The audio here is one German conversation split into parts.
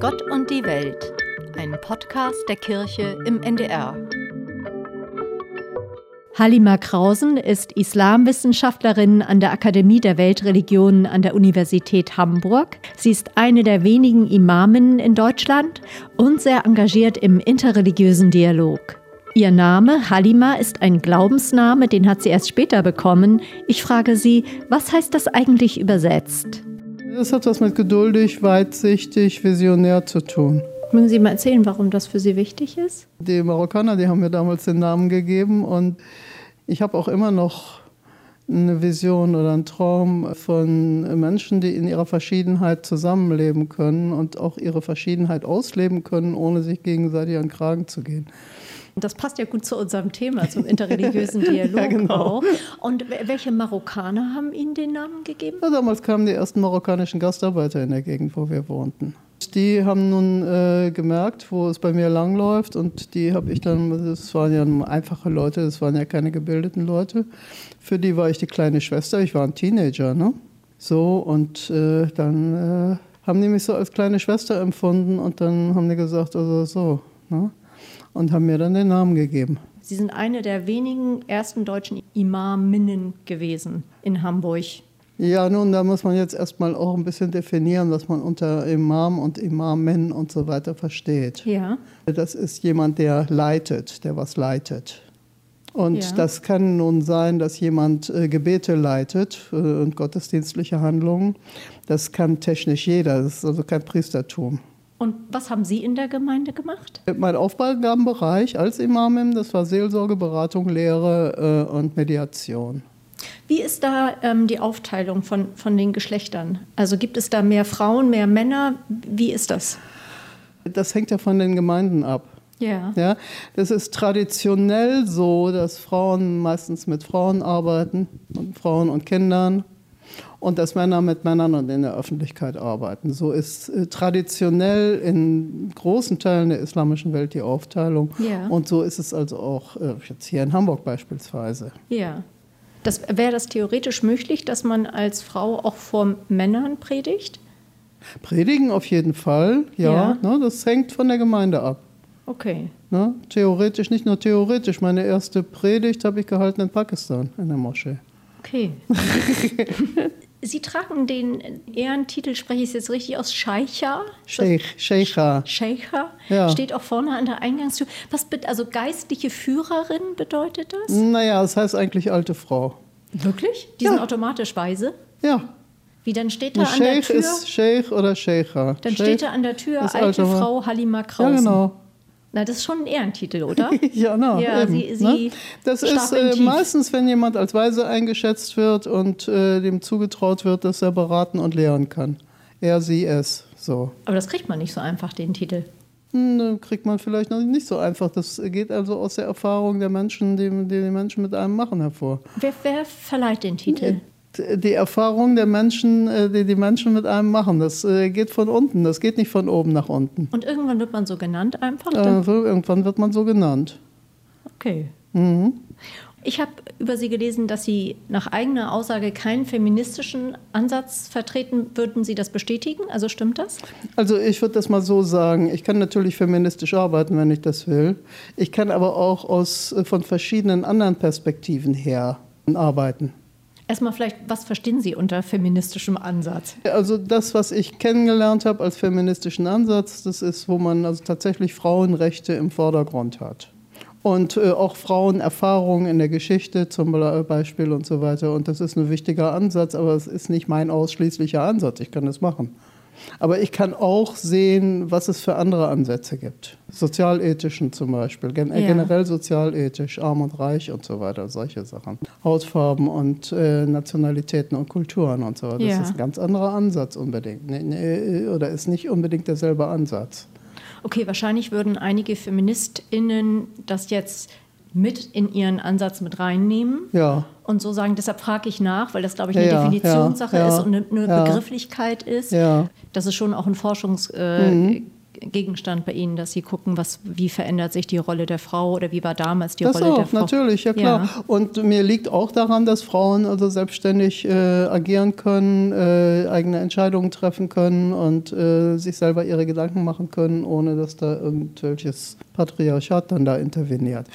Gott und die Welt, ein Podcast der Kirche im NDR. Halima Krausen ist Islamwissenschaftlerin an der Akademie der Weltreligionen an der Universität Hamburg. Sie ist eine der wenigen Imaminnen in Deutschland und sehr engagiert im interreligiösen Dialog. Ihr Name Halima ist ein Glaubensname, den hat sie erst später bekommen. Ich frage sie, was heißt das eigentlich übersetzt? Das hat was mit geduldig, weitsichtig, visionär zu tun. Mögen Sie mal erzählen, warum das für Sie wichtig ist? Die Marokkaner, die haben mir damals den Namen gegeben und ich habe auch immer noch eine Vision oder einen Traum von Menschen, die in ihrer Verschiedenheit zusammenleben können und auch ihre Verschiedenheit ausleben können, ohne sich gegenseitig an den Kragen zu gehen. Das passt ja gut zu unserem Thema, zum interreligiösen Dialog ja, genau. auch. Und welche Marokkaner haben Ihnen den Namen gegeben? Ja, damals kamen die ersten marokkanischen Gastarbeiter in der Gegend, wo wir wohnten. Die haben nun äh, gemerkt, wo es bei mir langläuft und die habe ich dann, das waren ja einfache Leute, das waren ja keine gebildeten Leute. Für die war ich die kleine Schwester, ich war ein Teenager, ne? So, und äh, dann äh, haben die mich so als kleine Schwester empfunden und dann haben die gesagt, also so, ne? Und haben mir dann den Namen gegeben. Sie sind eine der wenigen ersten deutschen Imaminnen gewesen in Hamburg. Ja, nun, da muss man jetzt erstmal auch ein bisschen definieren, was man unter Imam und Imamin und so weiter versteht. Ja. Das ist jemand, der leitet, der was leitet. Und ja. das kann nun sein, dass jemand äh, Gebete leitet äh, und gottesdienstliche Handlungen. Das kann technisch jeder, das ist also kein Priestertum. Und was haben Sie in der Gemeinde gemacht? Mein Aufgabenbereich als Imamim, das war Seelsorge, Beratung, Lehre äh, und Mediation. Wie ist da ähm, die Aufteilung von, von den Geschlechtern? Also gibt es da mehr Frauen, mehr Männer? Wie ist das? Das hängt ja von den Gemeinden ab. Ja. ja. Das ist traditionell so, dass Frauen meistens mit Frauen arbeiten, und Frauen und Kindern und dass Männer mit Männern und in der Öffentlichkeit arbeiten. So ist äh, traditionell in großen Teilen der islamischen Welt die Aufteilung. Ja. Und so ist es also auch äh, jetzt hier in Hamburg beispielsweise. Ja. Das, Wäre das theoretisch möglich, dass man als Frau auch vor Männern predigt? Predigen auf jeden Fall, ja. ja. Ne, das hängt von der Gemeinde ab. Okay. Ne, theoretisch, nicht nur theoretisch. Meine erste Predigt habe ich gehalten in Pakistan, in der Moschee. Okay. Sie tragen den Ehrentitel, spreche ich es jetzt richtig aus, Scheicha? Sheikh, Sheikha. Sheikha, ja. steht auch vorne an der Eingangstür. Was, also geistliche Führerin bedeutet das? Naja, das heißt eigentlich alte Frau. Wirklich? Die ja. sind automatisch weise? Ja. Wie, dann steht da an der Tür... ist Sheikh oder Sheikha. Dann Sheikh steht da an der Tür alte Frau Halima Krausen. Ja, genau. Na, das ist schon ein Ehrentitel, oder? ja, no, ja, eben, sie, sie ne? Das ist äh, meistens, wenn jemand als Weise eingeschätzt wird und äh, dem zugetraut wird, dass er beraten und lehren kann. Er, sie, es. So. Aber das kriegt man nicht so einfach, den Titel. Hm, kriegt man vielleicht noch nicht so einfach. Das geht also aus der Erfahrung der Menschen, die die, die Menschen mit einem machen, hervor. Wer, wer verleiht den Titel? Die Erfahrung der Menschen, äh, die die Menschen mit einem machen. Das äh, geht von unten, das geht nicht von oben nach unten. Und irgendwann wird man so genannt einfach? Äh, irgendwann wird man so genannt. Okay. Mhm. Ich habe über Sie gelesen, dass Sie nach eigener Aussage keinen feministischen Ansatz vertreten. Würden Sie das bestätigen? Also stimmt das? Also ich würde das mal so sagen. Ich kann natürlich feministisch arbeiten, wenn ich das will. Ich kann aber auch aus, äh, von verschiedenen anderen Perspektiven her arbeiten. Erstmal vielleicht, was verstehen Sie unter feministischem Ansatz? Also das, was ich kennengelernt habe als feministischen Ansatz, das ist, wo man also tatsächlich Frauenrechte im Vordergrund hat. Und äh, auch Frauenerfahrungen in der Geschichte zum Beispiel und so weiter. Und das ist ein wichtiger Ansatz, aber es ist nicht mein ausschließlicher Ansatz. Ich kann das machen. Aber ich kann auch sehen, was es für andere Ansätze gibt. Sozialethischen zum Beispiel, gen ja. generell sozialethisch, arm und reich und so weiter, solche Sachen. Hautfarben und äh, Nationalitäten und Kulturen und so weiter. Das ja. ist ein ganz anderer Ansatz unbedingt. Nee, nee, oder ist nicht unbedingt derselbe Ansatz. Okay, wahrscheinlich würden einige FeministInnen das jetzt mit in ihren Ansatz mit reinnehmen. Ja. Und so sagen, deshalb frage ich nach, weil das, glaube ich, eine ja, Definitionssache ja, ist und eine, Begrifflichkeit ist. Das ist schon auch ein Forschungsgebiet, Gegenstand bei Ihnen, dass Sie gucken, was, wie verändert sich die Rolle der Frau oder wie war damals die das Rolle auch, der Frau? natürlich, ja klar. Ja. Und mir liegt auch daran, dass Frauen also selbstständig äh, agieren können, äh, eigene Entscheidungen treffen können und äh, sich selber ihre Gedanken machen können, ohne dass da irgendwelches Patriarchat dann da interveniert.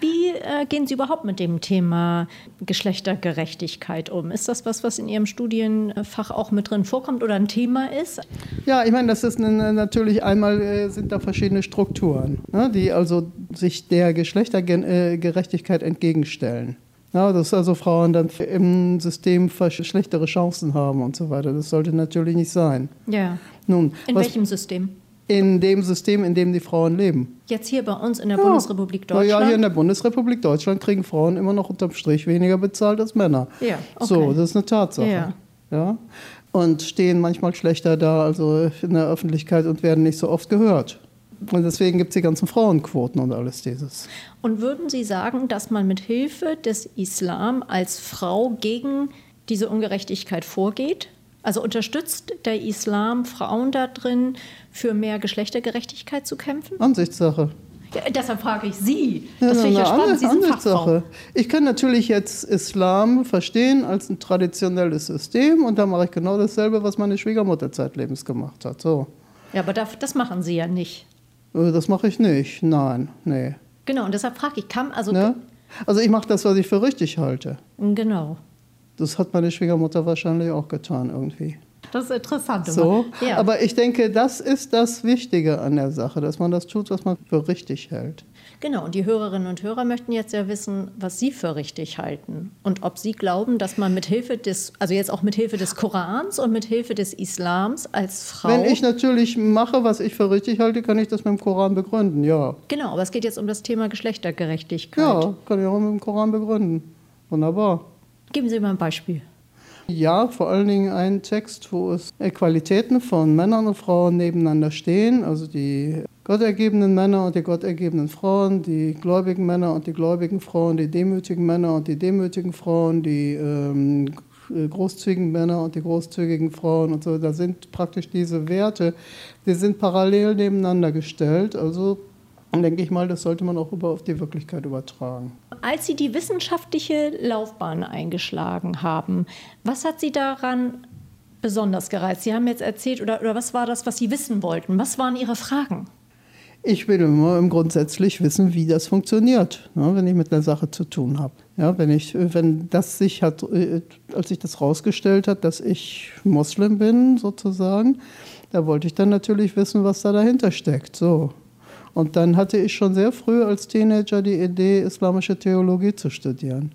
Wie äh, gehen Sie überhaupt mit dem Thema Geschlechtergerechtigkeit um? Ist das was, was in Ihrem Studienfach auch mit drin vorkommt oder ein Thema ist? Ja, ich meine, das ist eine, natürlich einmal äh, sind da verschiedene Strukturen, ne, die also sich der Geschlechtergerechtigkeit entgegenstellen. Ja, dass also Frauen dann im System schlechtere Chancen haben und so weiter. Das sollte natürlich nicht sein. Ja. Nun, in welchem System? in dem System, in dem die Frauen leben. Jetzt hier bei uns in der ja. Bundesrepublik Deutschland? Ja, hier in der Bundesrepublik Deutschland kriegen Frauen immer noch unterm Strich weniger bezahlt als Männer. Ja, okay. So, das ist eine Tatsache. Ja. ja. Und stehen manchmal schlechter da also in der Öffentlichkeit und werden nicht so oft gehört. Und deswegen gibt es die ganzen Frauenquoten und alles dieses. Und würden Sie sagen, dass man mit Hilfe des Islam als Frau gegen diese Ungerechtigkeit vorgeht? Also unterstützt der Islam Frauen da drin, für mehr Geschlechtergerechtigkeit zu kämpfen? Ansichtssache. Ja, deshalb frage ich Sie. Ja, das finde ich ja spannend. Sie sind Fachfrau. Ich kann natürlich jetzt Islam verstehen als ein traditionelles System und da mache ich genau dasselbe, was meine Schwiegermutter zeitlebens gemacht hat. So. Ja, aber das machen Sie ja nicht. Äh, das mache ich nicht. Nein, nee. Genau, und deshalb frage ich, kann also. Ja? Also ich mache das, was ich für richtig halte. Genau. Das hat meine Schwiegermutter wahrscheinlich auch getan irgendwie. Das ist interessant. So, ja. Aber ich denke, das ist das Wichtige an der Sache, dass man das tut, was man für richtig hält. Genau, und die Hörerinnen und Hörer möchten jetzt ja wissen, was Sie für richtig halten und ob Sie glauben, dass man mit Hilfe des, also jetzt auch mit Hilfe des Korans und mit Hilfe des Islams als Frau. Wenn ich natürlich mache, was ich für richtig halte, kann ich das mit dem Koran begründen, ja. Genau, aber es geht jetzt um das Thema Geschlechtergerechtigkeit. Ja, kann ich auch mit dem Koran begründen. Wunderbar. Geben Sie mal ein Beispiel. Ja, vor allen Dingen ein Text, wo es Qualitäten von Männern und Frauen nebeneinander stehen, also die gottergebenen Männer und die gottergebenen Frauen, die gläubigen Männer und die gläubigen Frauen, die demütigen Männer und die demütigen Frauen, die ähm, großzügigen Männer und die großzügigen Frauen und so. Da sind praktisch diese Werte, die sind parallel nebeneinander gestellt. Also dann denke ich mal, das sollte man auch auf die Wirklichkeit übertragen. Als Sie die wissenschaftliche Laufbahn eingeschlagen haben, was hat Sie daran besonders gereizt? Sie haben jetzt erzählt, oder, oder was war das, was Sie wissen wollten? Was waren Ihre Fragen? Ich will immer grundsätzlich wissen, wie das funktioniert, ne, wenn ich mit einer Sache zu tun habe. Ja, wenn, ich, wenn das sich hat, äh, als sich das rausgestellt hat, dass ich Moslem bin, sozusagen, da wollte ich dann natürlich wissen, was da dahinter steckt. So. Und dann hatte ich schon sehr früh als Teenager die Idee, islamische Theologie zu studieren.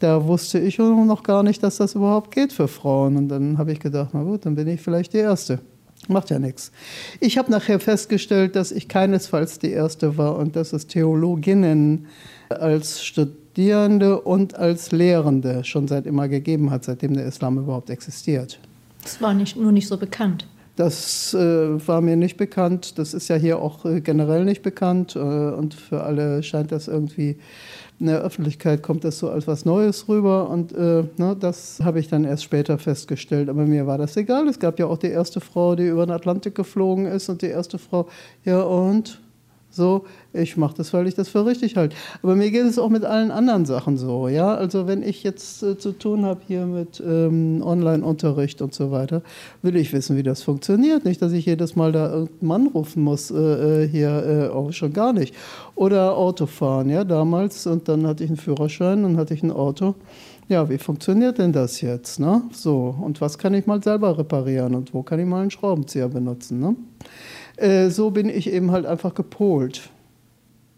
Da wusste ich noch gar nicht, dass das überhaupt geht für Frauen. Und dann habe ich gedacht, na gut, dann bin ich vielleicht die Erste. Macht ja nichts. Ich habe nachher festgestellt, dass ich keinesfalls die Erste war und dass es Theologinnen als Studierende und als Lehrende schon seit immer gegeben hat, seitdem der Islam überhaupt existiert. Das war nicht, nur nicht so bekannt. Das äh, war mir nicht bekannt. Das ist ja hier auch äh, generell nicht bekannt. Äh, und für alle scheint das irgendwie, in der Öffentlichkeit kommt das so als was Neues rüber. Und äh, ne, das habe ich dann erst später festgestellt. Aber mir war das egal. Es gab ja auch die erste Frau, die über den Atlantik geflogen ist. Und die erste Frau, ja und? So, ich mache das, weil ich das für richtig halte. Aber mir geht es auch mit allen anderen Sachen so. Ja? Also wenn ich jetzt äh, zu tun habe hier mit ähm, Online-Unterricht und so weiter, will ich wissen, wie das funktioniert. Nicht, dass ich jedes Mal da irgendeinen Mann rufen muss, äh, äh hier äh, auch schon gar nicht. Oder Autofahren, ja, damals. Und dann hatte ich einen Führerschein, dann hatte ich ein Auto. Ja, wie funktioniert denn das jetzt? Ne? So, und was kann ich mal selber reparieren und wo kann ich mal einen Schraubenzieher benutzen? Ne? Äh, so bin ich eben halt einfach gepolt.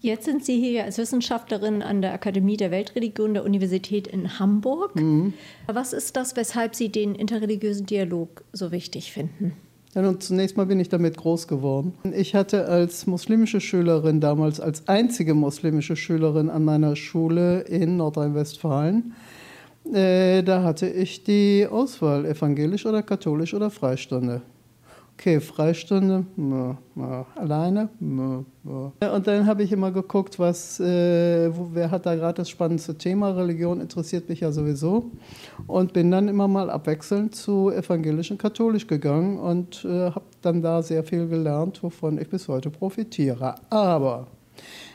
Jetzt sind Sie hier als Wissenschaftlerin an der Akademie der Weltreligion der Universität in Hamburg. Mhm. Was ist das, weshalb Sie den interreligiösen Dialog so wichtig finden? Ja, nun, zunächst mal bin ich damit groß geworden. Ich hatte als muslimische Schülerin damals, als einzige muslimische Schülerin an meiner Schule in Nordrhein-Westfalen, äh, da hatte ich die Auswahl evangelisch oder katholisch oder Freistunde. Okay, Freistunde, ja, ja. alleine. Ja, und dann habe ich immer geguckt, was, äh, wer hat da gerade das spannendste Thema. Religion interessiert mich ja sowieso. Und bin dann immer mal abwechselnd zu evangelisch und katholisch gegangen und äh, habe dann da sehr viel gelernt, wovon ich bis heute profitiere. Aber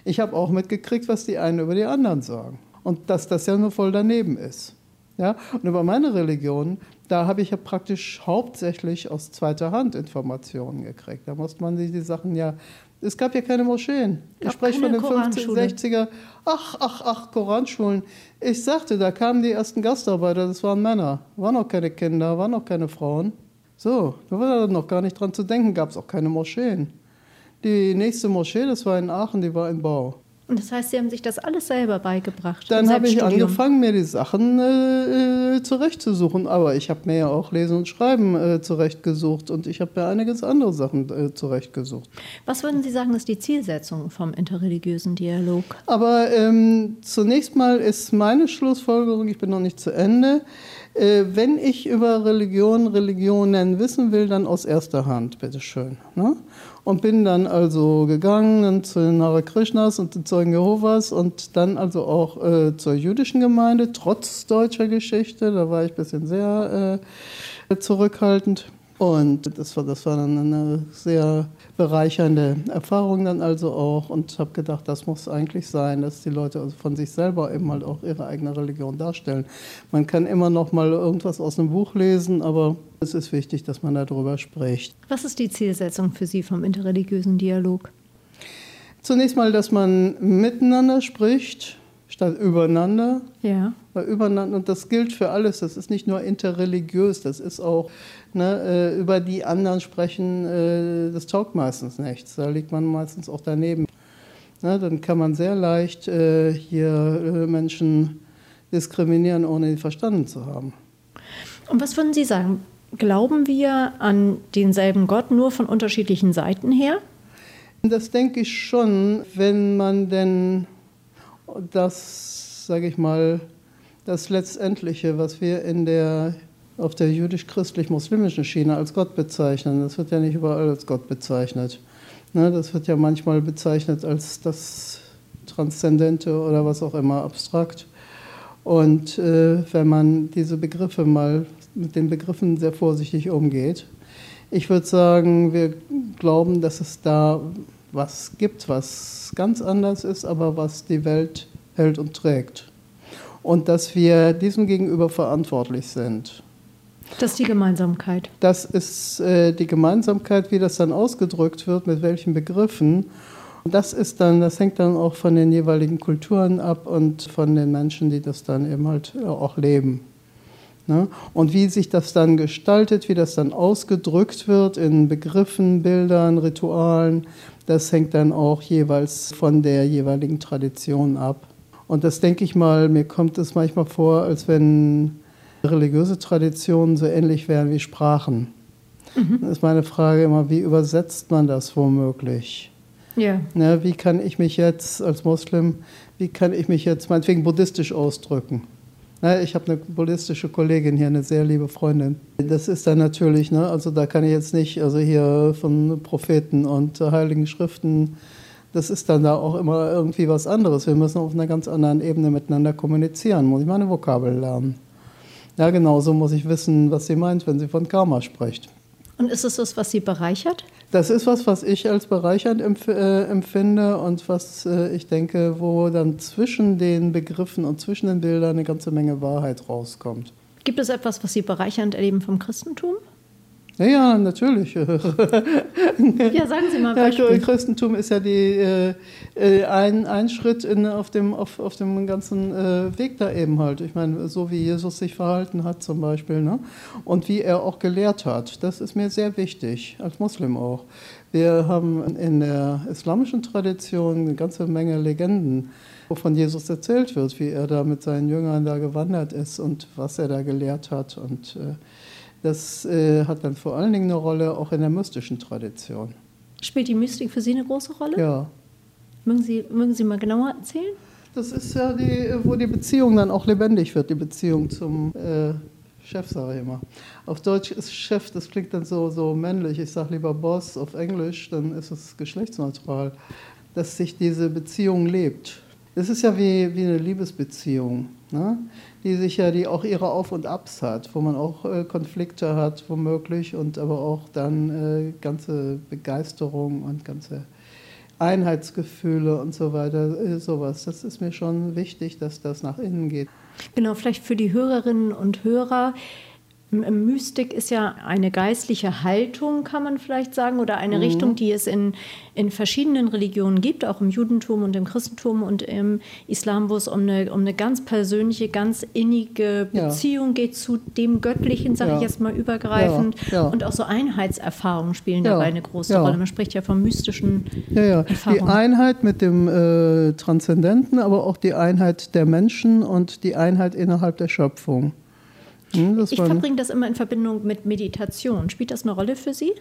ich habe auch mitgekriegt, was die einen über die anderen sagen. Und dass das ja nur voll daneben ist. Ja? Und über meine Religion, da habe ich ja praktisch hauptsächlich aus zweiter Hand Informationen gekriegt. Da musste man sich die Sachen ja. Es gab ja keine Moscheen. Ich spreche von den 50, 60er. Ach, ach, ach, Koranschulen. Ich sagte, da kamen die ersten Gastarbeiter, das waren Männer. Waren auch keine Kinder, waren auch keine Frauen. So, da war noch gar nicht dran zu denken, gab es auch keine Moscheen. Die nächste Moschee, das war in Aachen, die war in Bau. Das heißt, Sie haben sich das alles selber beigebracht? Dann habe ich angefangen, mir die Sachen äh, äh, zurechtzusuchen. Aber ich habe mir ja auch Lesen und Schreiben äh, zurechtgesucht und ich habe mir einiges andere Sachen äh, zurechtgesucht. Was würden Sie sagen, ist die Zielsetzung vom interreligiösen Dialog? Aber ähm, zunächst mal ist meine Schlussfolgerung, ich bin noch nicht zu Ende, äh, wenn ich über Religion, Religionen wissen will, dann aus erster Hand, bitteschön. Ne? Und bin dann also gegangen zu den Hare Krishnas und den Zeugen Jehovas und dann also auch äh, zur jüdischen Gemeinde, trotz deutscher Geschichte. Da war ich ein bisschen sehr äh, zurückhaltend. Und das war, das war dann eine sehr bereichernde Erfahrung dann also auch und habe gedacht, das muss eigentlich sein, dass die Leute also von sich selber eben halt auch ihre eigene Religion darstellen. Man kann immer noch mal irgendwas aus einem Buch lesen, aber es ist wichtig, dass man darüber spricht. Was ist die Zielsetzung für Sie vom interreligiösen Dialog? Zunächst mal, dass man miteinander spricht, statt übereinander. Ja. Weil übereinander, und das gilt für alles, das ist nicht nur interreligiös, das ist auch ne, äh, über die anderen sprechen, äh, das taugt meistens nichts. Da liegt man meistens auch daneben. Ne, dann kann man sehr leicht äh, hier Menschen diskriminieren, ohne sie verstanden zu haben. Und was würden Sie sagen? Glauben wir an denselben Gott nur von unterschiedlichen Seiten her? Das denke ich schon, wenn man denn das, sage ich mal, das Letztendliche, was wir in der, auf der jüdisch-christlich-muslimischen Schiene als Gott bezeichnen, das wird ja nicht überall als Gott bezeichnet. Ne, das wird ja manchmal bezeichnet als das Transzendente oder was auch immer, abstrakt. Und äh, wenn man diese Begriffe mal mit den Begriffen sehr vorsichtig umgeht, ich würde sagen, wir glauben, dass es da was gibt, was ganz anders ist, aber was die Welt hält und trägt. Und dass wir diesem gegenüber verantwortlich sind. Das ist die Gemeinsamkeit. Das ist äh, die Gemeinsamkeit, wie das dann ausgedrückt wird, mit welchen Begriffen. Das ist dann, das hängt dann auch von den jeweiligen Kulturen ab und von den Menschen, die das dann eben halt auch leben. Ne? Und wie sich das dann gestaltet, wie das dann ausgedrückt wird in Begriffen, Bildern, Ritualen, das hängt dann auch jeweils von der jeweiligen Tradition ab. Und das denke ich mal, mir kommt es manchmal vor, als wenn religiöse Traditionen so ähnlich wären wie Sprachen. Mhm. Dann ist meine Frage immer, wie übersetzt man das womöglich? Ja. Ne, wie kann ich mich jetzt als Muslim, wie kann ich mich jetzt meinetwegen buddhistisch ausdrücken? Ne, ich habe eine buddhistische Kollegin hier, eine sehr liebe Freundin. Das ist dann natürlich, ne, also da kann ich jetzt nicht, also hier von Propheten und heiligen Schriften, das ist dann da auch immer irgendwie was anderes. Wir müssen auf einer ganz anderen Ebene miteinander kommunizieren. Muss ich meine Vokabel lernen. Ja, genauso muss ich wissen, was sie meint, wenn sie von Karma spricht. Und ist es das, was Sie bereichert? Das ist was, was ich als bereichernd empf äh, empfinde und was äh, ich denke, wo dann zwischen den Begriffen und zwischen den Bildern eine ganze Menge Wahrheit rauskommt. Gibt es etwas, was Sie bereichernd erleben vom Christentum? Ja, ja, natürlich. ja, sagen Sie mal Beispiel. Ja, Christentum ist ja die, äh, äh, ein, ein Schritt in, auf, dem, auf, auf dem ganzen äh, Weg da eben halt. Ich meine, so wie Jesus sich verhalten hat zum Beispiel ne? und wie er auch gelehrt hat. Das ist mir sehr wichtig, als Muslim auch. Wir haben in der islamischen Tradition eine ganze Menge Legenden, wovon Jesus erzählt wird, wie er da mit seinen Jüngern da gewandert ist und was er da gelehrt hat und äh, das äh, hat dann vor allen Dingen eine Rolle auch in der mystischen Tradition. Spielt die Mystik für Sie eine große Rolle? Ja. Mögen Sie, mögen Sie mal genauer erzählen? Das ist ja die, wo die Beziehung dann auch lebendig wird, die Beziehung zum äh, Chef sage ich immer. Auf Deutsch ist Chef, das klingt dann so, so männlich. Ich sage lieber Boss auf Englisch, dann ist es geschlechtsneutral. Dass sich diese Beziehung lebt. Es ist ja wie, wie eine Liebesbeziehung, ne? die sich ja, die auch ihre Auf und Abs hat, wo man auch äh, Konflikte hat, womöglich, und aber auch dann äh, ganze Begeisterung und ganze Einheitsgefühle und so weiter, äh, sowas. Das ist mir schon wichtig, dass das nach innen geht. Genau, vielleicht für die Hörerinnen und Hörer. Mystik ist ja eine geistliche Haltung, kann man vielleicht sagen, oder eine mhm. Richtung, die es in, in verschiedenen Religionen gibt, auch im Judentum und im Christentum und im Islam, wo es um eine, um eine ganz persönliche, ganz innige Beziehung ja. geht zu dem Göttlichen, sage ja. ich jetzt mal übergreifend. Ja. Und auch so Einheitserfahrungen spielen dabei eine große Rolle. Man spricht ja von mystischen ja, ja. Erfahrungen. Die Einheit mit dem äh, Transzendenten, aber auch die Einheit der Menschen und die Einheit innerhalb der Schöpfung. Hm, ich verbringe das immer in Verbindung mit Meditation. Spielt das eine Rolle für Sie?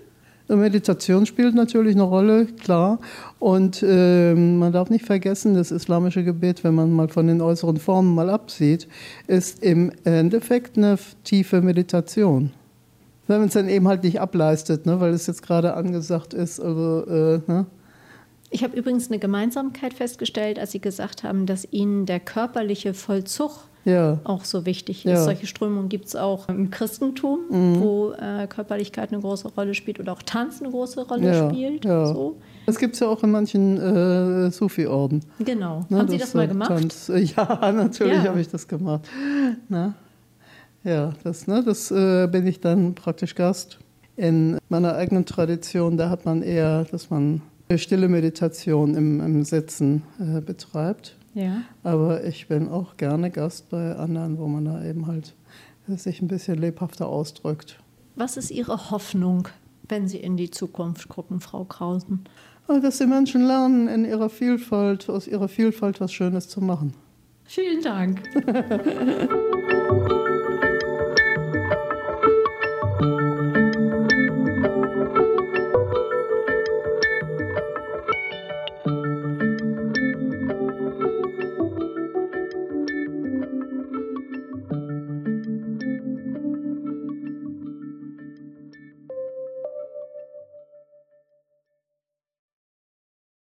Meditation spielt natürlich eine Rolle, klar. Und äh, man darf nicht vergessen, das islamische Gebet, wenn man mal von den äußeren Formen mal absieht, ist im Endeffekt eine tiefe Meditation. Wenn man es dann eben halt nicht ableistet, ne, weil es jetzt gerade angesagt ist. Also, äh, ne? Ich habe übrigens eine Gemeinsamkeit festgestellt, als Sie gesagt haben, dass Ihnen der körperliche Vollzug ja. auch so wichtig ist. Ja. Solche Strömungen gibt es auch im Christentum, mhm. wo äh, Körperlichkeit eine große Rolle spielt oder auch Tanz eine große Rolle ja. spielt. So. Das gibt es ja auch in manchen äh, Sufi-Orden. Genau. Ne, Haben Sie das mal gemacht? Tanz. Ja, natürlich habe ich das gemacht. Na? Ja, das, ne, das äh, bin ich dann praktisch Gast. In meiner eigenen Tradition, da hat man eher, dass man stille Meditation im, im Sitzen äh, betreibt. Ja. Aber ich bin auch gerne Gast bei anderen, wo man da eben halt sich ein bisschen lebhafter ausdrückt. Was ist Ihre Hoffnung, wenn Sie in die Zukunft gucken, Frau Krausen? Dass die Menschen lernen, in ihrer Vielfalt, aus ihrer Vielfalt was Schönes zu machen. Vielen Dank.